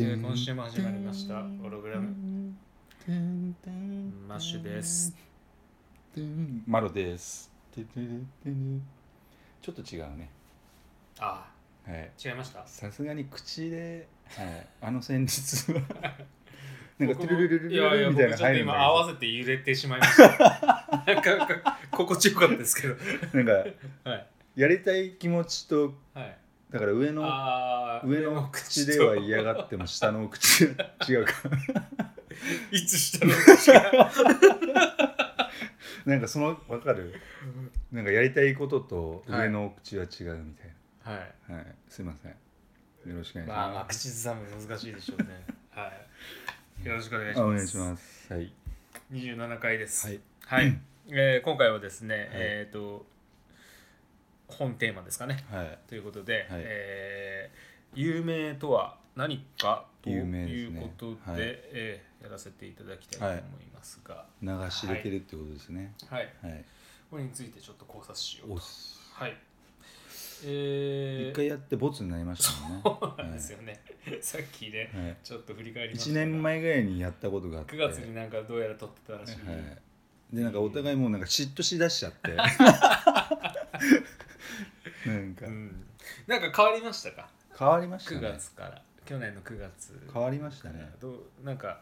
えー今週も始まりました。ホログラム。マッシュです。マロです。ちょっと違うね。あはい。あ違いました？さすがに口で、はい、あの旋律は。なんかトゥルルルルルルみたいな僕ちょっと今入るんだ合わせて揺れてしまいました。なんか心地よかったですけど。けどなんか はい。やりたい気持ちとはい。だから上のああ上の口では嫌がっても下の口は 違うか。いつ下の口が。なんかその分かる？なんかやりたいことと上の口は違うみたいはい。なはい、すいません。よろしくお願いしまあまあます、口ずさむ難しいでしょうね。はい。よろしくお願いしあおます願いします。はい。27回です。はい。はい、えー今回はですね、い。えっ、と本テーマですかね。はい。ということで、はい。えー有名とは何かというねことで、はい。えーやらせていただきたいと思いますが、流し入れてるってことですね。はい、はい、これについてちょっと考察しようはい。えー、一回やってボツになりましたもんね。そうなんですよね。さっきね、はい。ちょっと振り返りました1が年前ぐらいにやったことがあって。9月になんかどうやら撮ってたらしい。はい、でなんかお互いもうなんか嫉妬しだしちゃって。なんか。うん、なんか変わりましたか？変わりました9ね月から去年の9月。変わりましたね。どうなんか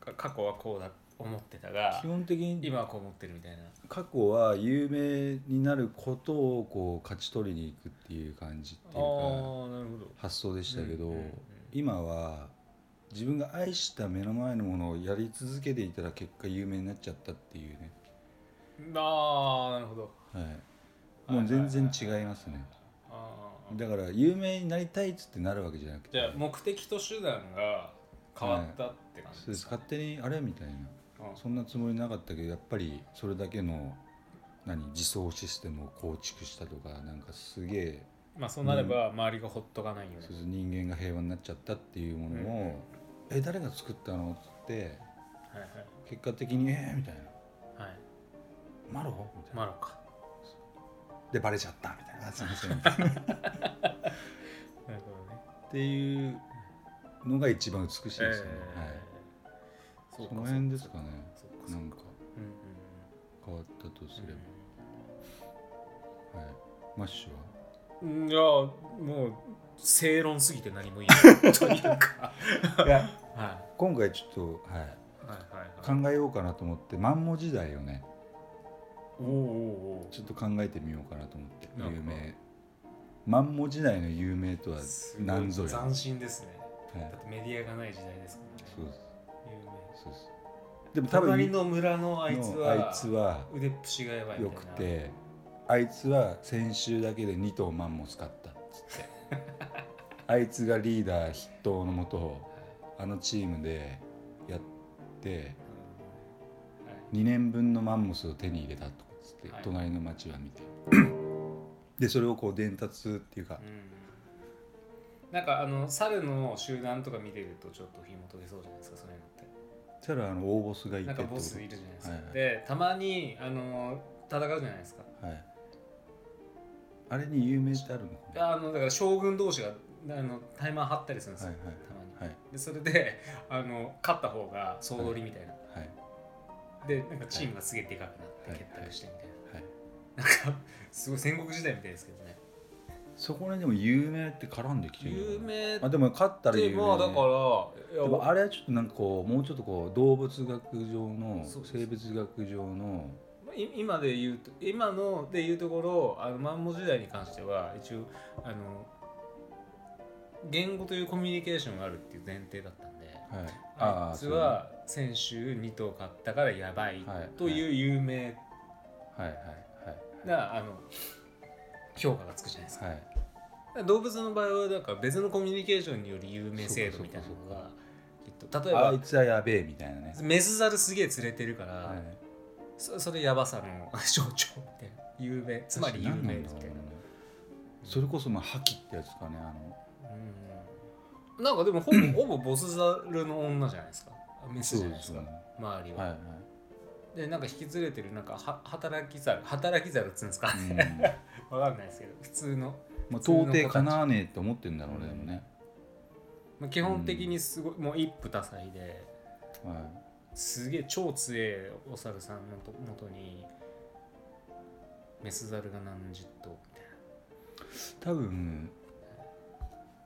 か過去はこうだ思ってたが基本的に今はこう思ってるみたいな。過去は有名になることをこう勝ち取りに行くっていう感じっていうか発想でしたけど、うんうんうん今は自分が愛した目の前のものをやり続けていたら結果有名になっちゃったっていうね、ああなるほど。はい、もう全然違いますね。あーだから有名になりたいっつってなるわけじゃなくて。じゃあ目的と手段が変わったって感じですすでか、勝手にあれみたいな。うん。そんなつもりなかったけどやっぱりそれだけの何自走システムを構築したとかなんかすげえ。まあそうなれば周りがほっとかないよねそう人間が平和になっちゃったっていうものを「え誰が作ったの?」っつってはい。結果的に「えー、みたいな。はいはい「マロ?」みたいな。マロかでバレちゃったみたいな。あすいませんっなるほどね。ていうのが一番美しいですね、はい。そその辺ですかね。かなんか。うんうん変わったとすうんれば、はい、マッシュは？うん。いやもう正論すぎて何も言えない。というか。いやは今回ちょっと、はい、い。はいはいはい。考えようかなと思ってマンモ時代をねちょっと考えてみようかなと思って有名。マンモ時代の有名とは何ぞや、はい、斬新ですね。だってメディアがない時代ですからね。そうです。有名。そうでも多分隣の村のあいつはのあいつは腕っぷしがやばいみよくてあいつは先週だけで2頭マンモス買ったっつって。あいつがリーダー筆頭のもとあのチームでやって2年分のマンモスを手に入れたと。かって、はい。隣の町は見て。でそれをこう伝達っていうか、うん。なんかあの猿の集団とか見てるとちょっと紐解けそうじゃないですかそういうのって。そしたらあの大ボスがいてなんかボスいるじゃないですか、はいはい。でたまにあの戦うじゃないですか。はい。あれに有名ってあるのあのだから将軍同士があのタイマー張ったりするんですよ、はいはい。たまに。はい。でそれであの勝った方が総取りみたいな、はいでなんかチームがすげえでかくなってはい。結託してみたいな、はい。なんかすごい戦国時代みたいですけどね。そこにでも有名って絡んできてるのかな有名っあでも勝ったら有て名。まあだからでもあれはちょっとなんかこうもうちょっとこう動物学上の生物学上のい今で言うと今ので言うところあのマンモ時代に関しては一応あの言語というコミュニケーションがあるっていう前提だったんではい。あいつは先週2頭買ったからやばいはい。という有名なあの評価がつくじゃないですか。はい。動物の場合はなんか別のコミュニケーションにより有名制度みたいなのがきっと例えばあいつはやべえみたいなね、メスザルすげえ連れてるから、はい。そそれやばさの象徴みたいな。有名つまり有名みたいな。ね。それこそまあ覇気ってやつかねあの。うん。なんかでもほぼほぼボスザルの女じゃないですかメスじゃないですか？ね。周りは、はいはい。でなんか引き連れてるなんかは働きザル働きザルっつうんですか、うん。わかんないですけど普通の、まあ、到底かなわねえって思ってんだろうね、でもね、まあ、基本的にすごい、もう一夫多妻ではすげえ超強えお猿さんのと元にメスザルが何十頭みたいい、多分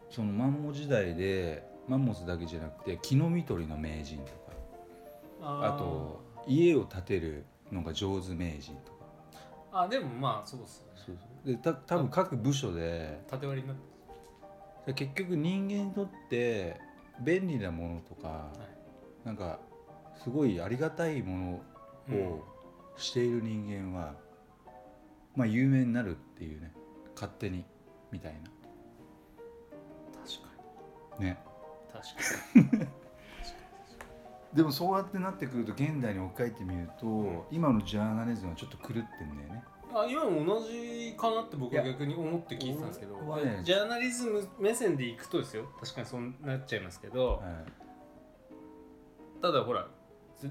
そのマンモ時代でマンモスだけじゃなくて木の実取りの名人とか。なあと家を建てるのが上手名人とか。あでもまあそうっすよね。そうそう。でた多分各部署で縦割りになって。で結局人間にとって便利なものとか、い。なんかすごいありがたいものをしている人間は、まあ有名になるっていうね。勝手に。みたい確かなね。に確かに。でもそうやってなってくると現代に置き換えてみると、ん。今のジャーナリズムはちょっと狂ってんだよね。あ今も同じかなって僕はい逆に思って聞いてたんですけどね。ジャーナリズム目線でいくとですよ。確かにそうなっちゃいますけど、はい。ただほら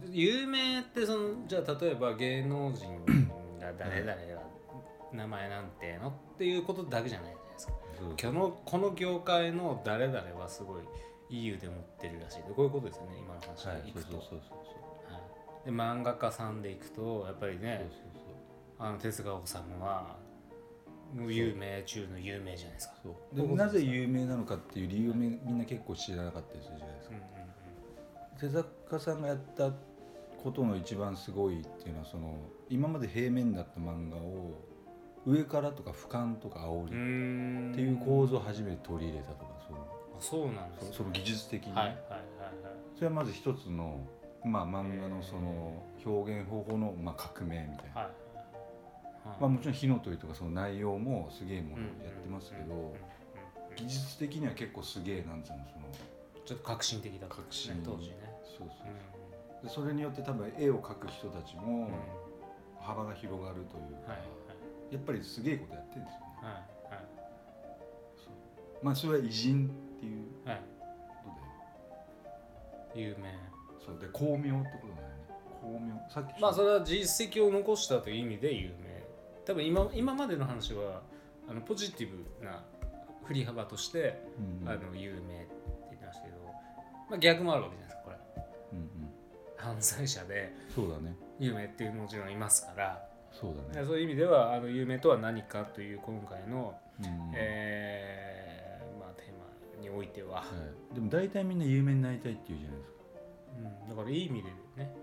有名ってそのじゃあ例えば芸能人が誰々が名前なんてのっていうことだけじゃないじゃないですか。このこの業界の誰々はすごいいい腕持ってるらしい。でこういうことですよね。今の話。はい。でいくと、そうそうそうそうはい。で漫画家さんでいくとやっぱりねそうそうあの手塚治虫は有名中の有名じゃないですか。そう。そうでもなぜ有名なのかっていう理由をみみんな結構知らなかったりするじゃないですか。手坂さんがやったことの一番すごいっていうのはその今まで平面だった漫画を上からとか俯瞰とか煽りっていう構造を初めて取り入れたとかそのあそうなんですね。そその技術的にね、はいはいはいはい。それはまず一つの、まあ、漫画のその表現方法の、まあ、革命みたいな、はいはい。まあ、もちろん火の鳥とかその内容もすげえものやってますけどうんうんうんうん技術的には結構すげえなんつうのそのちょっと革新的だったね革新。当時ね。そうそうう。ん。でそれによって多分絵を描く人たちもうん。幅が広がるというか、はいやっぱりすげえことやってるんですよね。はいはい。そう。まあそれは偉人っていうはい。はいことで。有名。そうで巧妙ってことだよね。巧妙。さっきまあそれは実績を残したという意味で有名。多分今今までの話はあのポジティブな振り幅として、うんあの有名って言ってましたけど、まあ、逆もあるわけじゃないですかこれ。うんうん。犯罪者でそうだね。有名っていうもちろんいますから。そうだね。そういう意味ではあの有名とは何かという今回の、うん。えーおいては、はい、でも大体みんな有名になりたいって言うじゃないですか。うん、だからいい意味でね。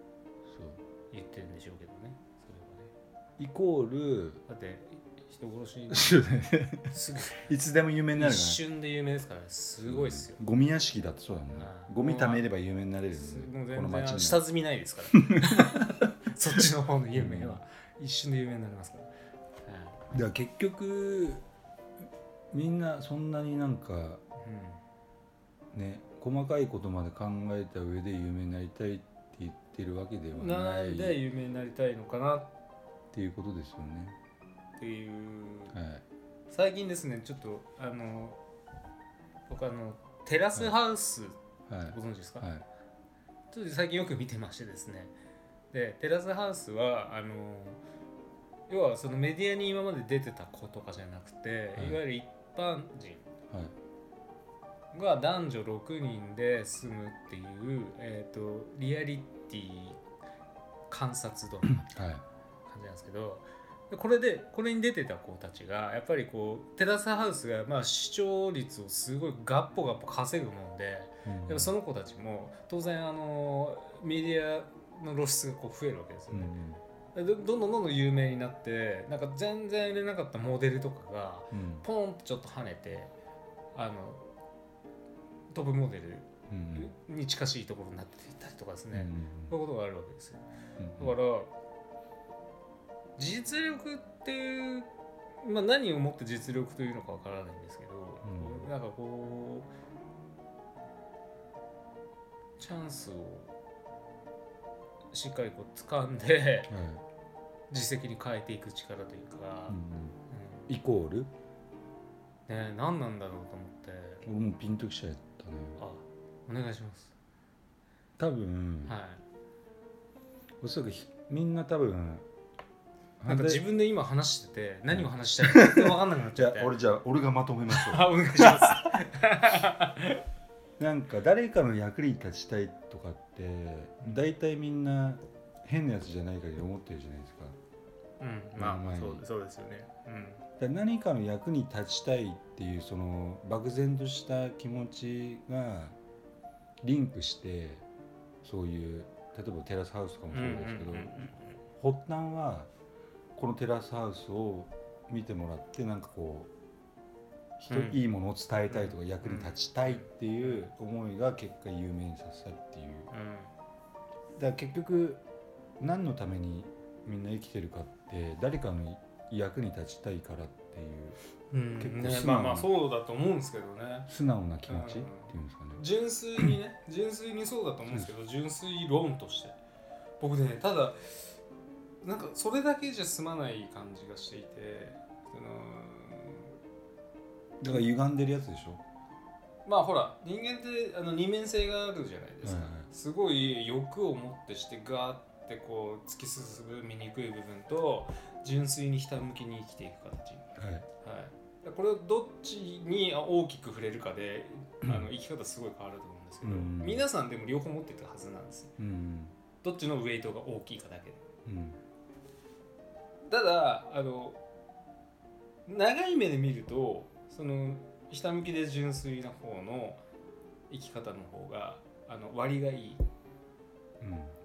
そう。言ってるんでしょうけどね。それはね。イコールだって人殺し。そうだね。すぐ。いつでも有名になる一か瞬で有名ですからね。すごいっすよ、ゴミ屋敷だってそうだもんね。はいゴミ貯めれば有名になれるよもう全この街に然下積みないですから。そっちの方の有名は一瞬で有名になりますから、はい。だから結局みんなそんなになんかね細かいことまで考えた上で有名になりたいって言ってるわけではうん、なない。んで有名になりたいのかなっっていうことですよね。ていう、はい。最近ですねちょっとあの僕あのテラスハウスはいご存知ですか、はい。ちょっと最近よく見てましてですね。でテラスハウスはあの要はそのメディアに今まで出てた子とかじゃなくて、はい。い、わゆる一般人。はいが男女6人で住むっていう、えー、とリアリティ観察ドラマみたいはいな感じなんですけどでこれでこれに出てた子たちがやっぱりこうテラスハウスがまあ視聴率をすごいガッポガッポ稼ぐもんで、うん。その子たちも当然あのメディアの露出がこう増えるわけですようんどどんどんどんどん有名になってなんか全然売れなかったモデルとかがうん。ポンとちょっと跳ねてあのトップモデルうんに近しいところになっていったりとかですね、うんそういうことがあるわけですよ。うんだから実力っていう、まあ、何をもって実力というのかわからないんですけどなんかこうチャンスをしっかりこう掴んではい。実績に変えていく力というか、うんうん。うん。イコール？ね何なんだろうと思って。俺もピンときちゃったねあお願いします。多分、はい。おそらくひみんな多分なんか自分分で今話してて何を話したいか全然分かんなくなっちじゃゃって。あ俺じゃあ俺がまとめましょ あお願いします。う なんか誰かの役に立ちたいとかってうん。大体みんな変なやつじゃないかと思ってるじゃないですか。うんまあ前に。そうそうですよね。うんだ何かの役に立ちたいっていうその漠然とした気持ちがリンクしてそういう例えばテラスハウスとかもそうですけど、発端はこのテラスハウスを見てもらってなんかこう人、うん。いいものを伝えたいとかうん役に立ちたいっていう思いが結果有名にさせたっていう。だから結局何のためにみんな生きてるかって誰かの役に立ちたいからっていううん。結構ね素直なまあまあそうだと思うんですけどね。素直な気持ちっていうん。ですかね。純粋にね 純粋にそうだと思うんですけど純粋論として。僕ねただなんかそれだけじゃ済まない感じがしていてそのだから歪んでるやつでしょ？まあほら人間ってあの二面性があるじゃないですか、はいはい。すごい欲を持ってしてガーってこう突き進む醜い部分と純粋にひたむきに生きていく形。はい。はい、これをどっちに大きく触れるかであの生き方すごい変わると思うんですけど、うん。皆さんでも両方持ってたはずなんですよ。うん。どっちのウェイトが大きいかだけで。うん。ただあの長い目で見るとそのひたむきで純粋な方の生き方の方があの割がいい。うん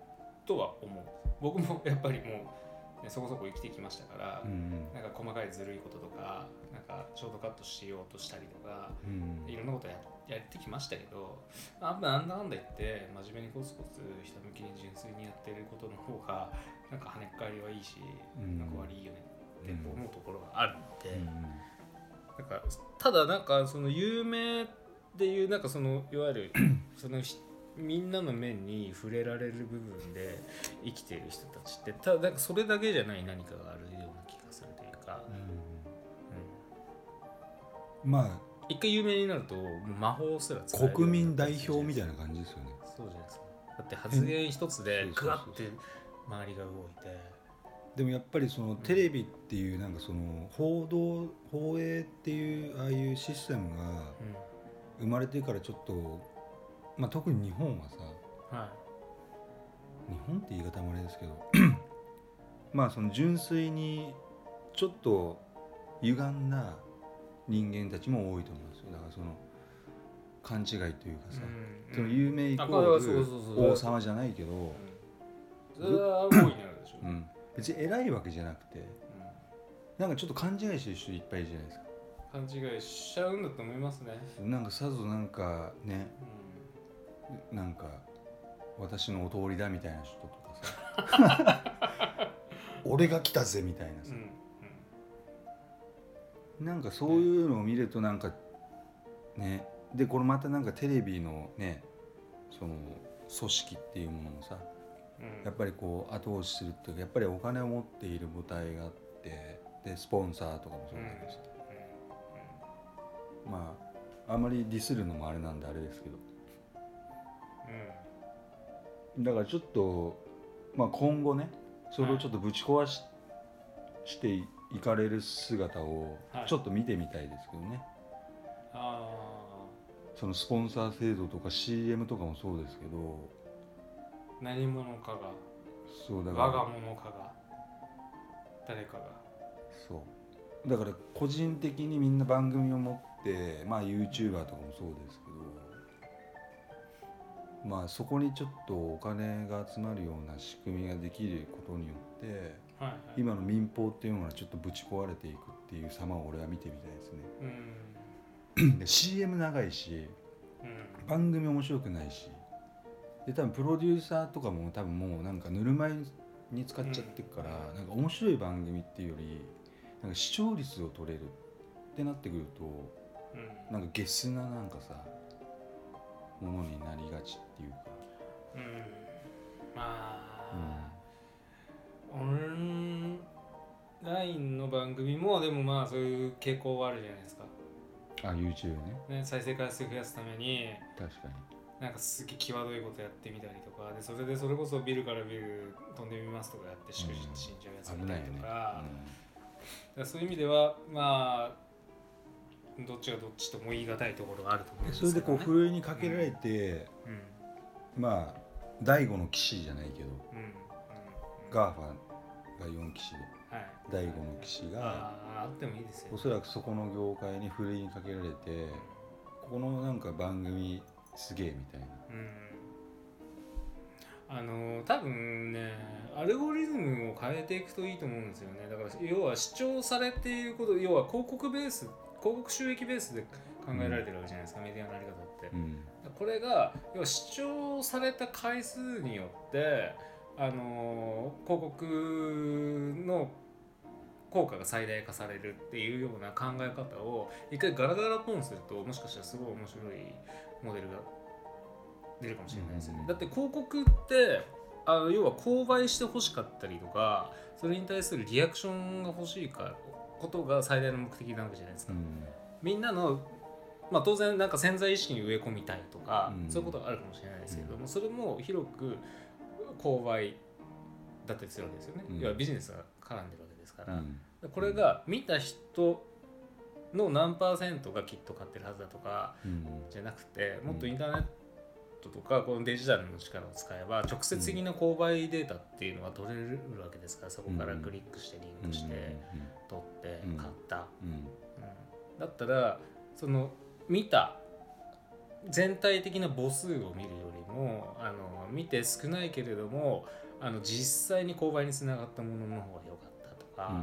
とは思う。僕もやっぱりもう、ね、そこそこ生きてきましたから、うんなんか細かいずるいこととかなんかショートカットしようとしたりとかうんいろんなことややってきましたけどあんまなんだかんだ言って真面目にコツコツひたむきに純粋にやってることの方がなんか跳ねっ返りはいいし、うん。なんか割いいよねって思うところがあるので、うんなんかただなんかその有名っていうなんかそのいわゆる そのひみんなの面に触れられる部分で生きている人たちってただそれだけじゃない何かがあるような気がするというか、うん。まあ一回有名になると魔法すら使えるよう国民代表みたいな感じですよね。そうじゃないですか。だって発言一つでグワッて周りが動いて。でもやっぱりそのテレビっていうなんかその報道放映っていうああいうシステムが生まれてからちょっとまあ特に日本はさうんは日本って言い方もあれですけど まあその純粋にちょっと歪んだ人間たちも多いと思うんですよ。だからその勘違いというかいさ、うんその有名イコール王様じゃないけど、うん。それは大いにあるでしょ、うん。うん、別に偉いわけじゃなくてなんかちょっと勘違いしてる人いっぱいいるじゃないですか。勘違いしちゃうんだと思いますね、なんかさぞなんかねうなんか私のお通りだみたいな人とかさ。俺が来たぜみたいなさ。ん、うん。なんかそういうのを見るとなんかね。でこれまたなんかテレビのねその組織っていうものもさうん。やっぱりこう後押しするっていうかやっぱりお金を持っている母体があってでスポンサーとかもそうだけどさ、まああんまりディスるのもあれなんであれですけどだからちょっと、まあ、今後ねそれをちょっとぶち壊し,、していかれる姿をはい。ちょっと見てみたいですけどね、あそのスポンサー制度とか CM とかもそうですけど。あ何者かが。そうだ我がから物かが。誰かが。そう。だから個人的にみんな番組を持ってまあ YouTuber とかもそうですけどまあそこにちょっとお金が集まるような仕組みができることによってはいはい。今の民放っていうのがちょっとぶち壊れていくっていう様を俺は見てみたいですね。CM 長いしうん。番組面白くないしで多分プロデューサーとかも多分もうなんかぬるま湯に使っちゃってるから、なんか面白い番組っていうよりなんか視聴率を取れるってなってくるとうん。なんかゲスななんかさものになりがちっていうか、うん。まあ、オンラインの番組もでもまあそういう傾向はあるじゃないですか、あ YouTube ね。ね、再生回数増やすために。確かに。なんかすげえ際どいことやってみたりとか。でそれでそれこそビルからビル飛んでみますとかやってしくじって死んじゃうやつがいたりとか,、だからそういう意味ではまあどっちがどっちとも言い難いところがあると思うんうん、ですそれでこうねふるいにかけられて、うん。まあ第五の騎士じゃないけどうんうん。 GAFA が4騎士ではい。第五の騎士があああってもいいですよおそらくそこの業界にふるいにかけられてこのなんか番組すげえみたいな。うん。あの多分ねアルゴリズムを変えていくといいと思うんですよね。だから要は視聴されていること要は広告ベース広告収益ベースで考えられてるわけじゃないですか、メディアのあり方って。うん。これが要は視聴された回数によってあの広告の効果が最大化されるっていうような考え方を一回ガラガラポンするともしかしたらすごい面白いモデルが出るかもしれないですよね。うんだって広告ってあの要は購買してほしかったりとかそれに対するリアクションが欲しいかことが最大の目的なわけじゃないですか。うん。みんなの、まあ、当然なんか潜在意識に植え込みたいとか、うん。そういうことがあるかもしれないですけれども、それも広く購買だったりするわけですよね、うん。要はビジネスが絡んでるわけですから、うん。これが見た人の何パーセントがきっと買ってるはずだとかうん。じゃなくてもっとインターネットとかこのデジタルの力を使えば直接的な購買データっていうのが取れるわけですからそこからクリックしてリンクして取ってうん。買った。うん。だったらその見た全体的な母数を見るよりもあの見て少ないけれどもあの実際に購買につながったものの方が良かったとか、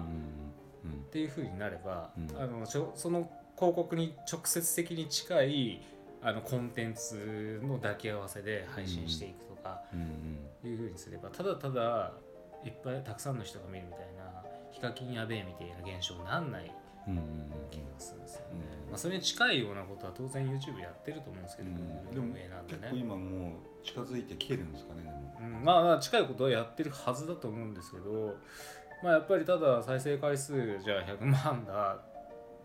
っていうふうになれば、うん。あのその広告に直接的に近いあのコンテンツの抱き合わせで配信していくとかいうふうにすればただただいっぱいたくさんの人が見るみたいなヒカキンやべえみたいな現象になんない気がするんですよね、うんまあ、それに近いようなことは当然 YouTube やってると思うんですけど、うんでも上なんで結構ね、今もう近づいてきてるんですかねでも。うん、まあまあ近いことはやってるはずだと思うんですけどまあやっぱりただ再生回数じゃあ100万だ、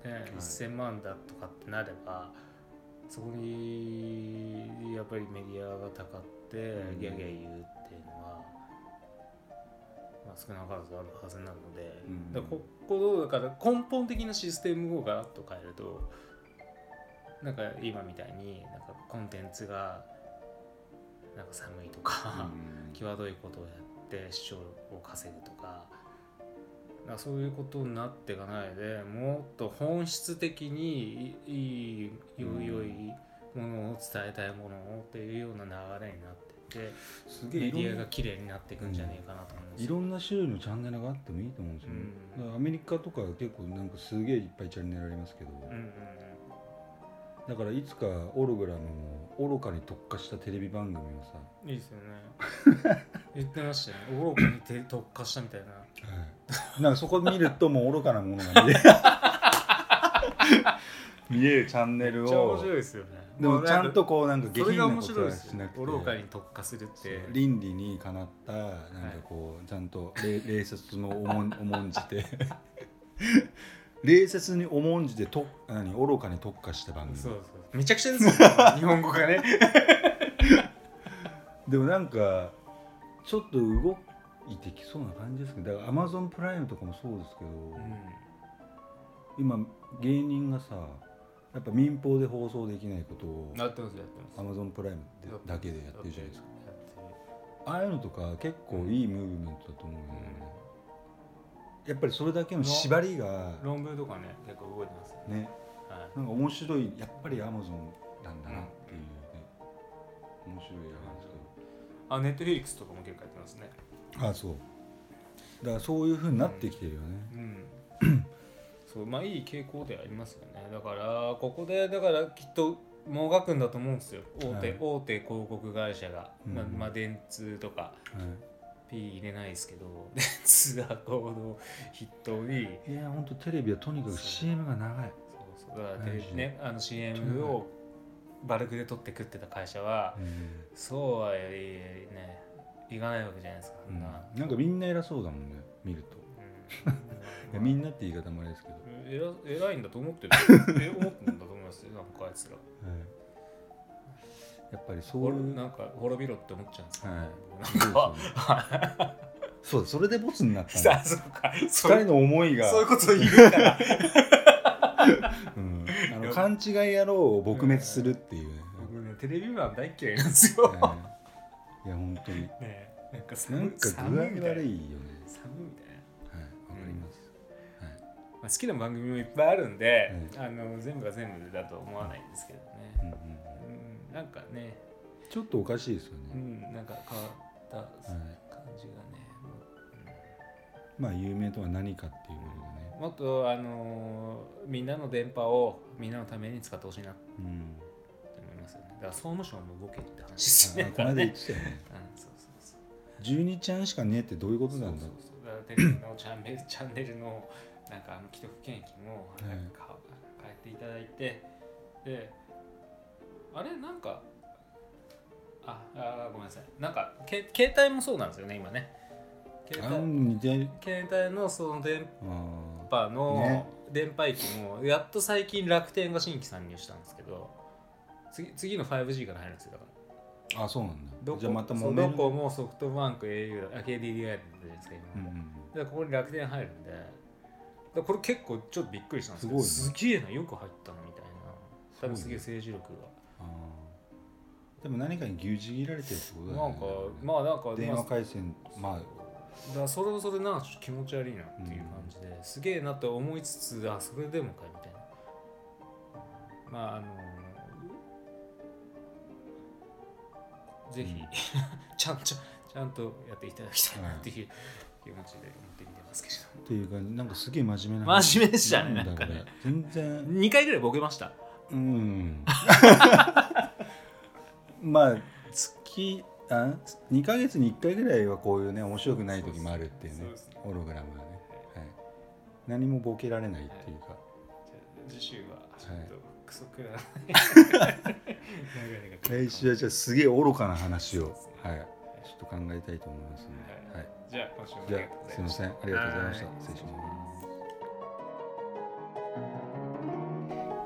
ね、1000万だとかってなればそこにやっぱりメディアがたかってうん。ギャギャ言うっていうのは、まあ、少なからずあるはずなので、うん。だからここだから根本的なシステムをガラッと変えるとなんか今みたいになんかコンテンツがなんか寒いとか、際どいことをやって視聴を稼ぐとかなんかそういうことになっていかないでもっと本質的にいいい良いものを伝えたいものをっていうような流れになってってすげえメディアが綺麗になっていくんじゃねえかなと思うんですいよ。ろんな種類のチャンネルがあってもいいと思うんですよね、うん。アメリカとか結構なんかすげえいっぱいチャンネルありますけど、うんうんだからいつかオログラムも愚かに特化したテレビ番組をさ、うん、いいですよね。言ってましたよね。愚かにて特化したみたいな。なんかそこ見るともう愚かなものが見える 見えるチャンネルめっちゃ面を白いですよね。でもちゃんとこうなんか下それが面品なことは白いですよしなくて愚かに特化するって。倫理にかなったなんかこうちゃんと礼礼節も重ん 重んじて礼節に重んじてと何？愚かに特化した番組そうそう。めちゃくちゃですよ、ね。日本語がね。でもなんかちょっと動いてきそうな感じですけどだからアマゾンプライムとかもそうですけど、今芸人がさやっぱ民放で放送できないことをやってますやってます。アマゾンプライムでだけでやってるじゃないですか。ああいうのとか結構いいムーブメントだと思うよね、やっぱりそれだけの縛りが論文とかね、結構動いてますよね。ね。はい。なんか面白いやっぱりアマゾンなんだなっていうね、面白いあれですけあ、ネットフィリックスとかも結構やってますね。どあそうだからそういうふうになってきてるよね、うん。そう、まあいい傾向ではありますよね。だから、ここで、だからきっと、もがくんだと思うんですよ。大手、はい大手広告会社が。まあ、うんまあ、電通とか。は P 入れないですけど、電通がこの筆頭に。い、いや本当テレビはとにかく CM が長いそうそうだからテレビねあの CM をバルクで撮って食ってた会社はうん。そうはねいかないわけじゃないですかそん。な、なんかみんな偉そうだもんね見ると。いやみんなって言い方もあれですけど、えら偉いんだと思ってる。え思ってるんだと思いますよなんかあいつら。やっぱりそうほいうなんか滅びろって思っちゃうんですよ、はい。そうだそれでボツになったん さだあそうか。二人の思いが。そういうことを言うから。うん勘違い野郎を撲滅するっていう。ね、僕ねテレビマン大嫌いなんですよ、はいいや本当に。ねなんかな寒んか具合悪いよね。寒いみたいな。はいわかります、まあ、好きな番組もいっぱいあるんで、あの全部が全部だと思わないんですけどね、うんなんかね、ちょっとおかしいですようね、ん、なんか変わった感じがね、まあ有名とは何かっていうことでもっとあのーみんなの電波をみんなのために使ってほしいなってうん思いますよね。だから総務省も動けって話ですよね。あこの間言っねてたよね。うん。そうそうそう。12ちゃんしかねえってどういうことなんだそう。そうそうだからテレビのチャンネルチャンネルのなんかあの既得権益も変えていただいて、であれなんかああごめんなさい。なんかけ携帯もそうなんですよね今ね。あ携帯携帯のその電あ波のね。電波域もやっと最近楽天が新規参入したんですけど次次の 5G から入るんですよだからーあそうなんだ。どこじゃあまたそう揉める？どこもソフトバンク au だあ KDDI だったじゃないですか今、うんうん。でここに楽天入るんでだこれ結構ちょっとびっくりしたんですけどすすげえなよく入ったのみたいな。多分すげえ政治力あー。でも何かに牛耳切られてるってことが、だよね。なんかまあなんか電まあ話回線まあだそれもそれな気持ち悪いなっていう感じで、すげえなと思いつつあそれでもかいみたいな。まああのぜひ、ちゃんちゃんちゃんとやっていただきたいなっていう気持ちで思ってみてますけど、っていうかなんかすげえ真面目な真面目でしたねなんだなんかね。全然。2回ぐらいボケました。うん。まあ月あ2ヶ月に1回ぐらいはこういうね面白くない時もあるっていうねね。ホログラムがね、はい、何もボケられないっていうか、じゃあ次週はちょっとクソくらい。来週はじゃあすげえ愚かな話を、はい、ちょっと考えたいと思いますので、はい、じゃあ今週もあじゃあすいません。ありがとうございました。はい。失礼します。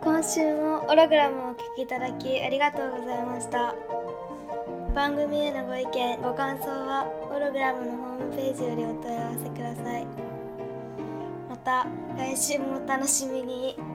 今週もオログラムをお聞きいただきありがとうございました番組へのご意見ご感想はホログラムのホームページよりお問い合わせください。また来週もお楽しみに。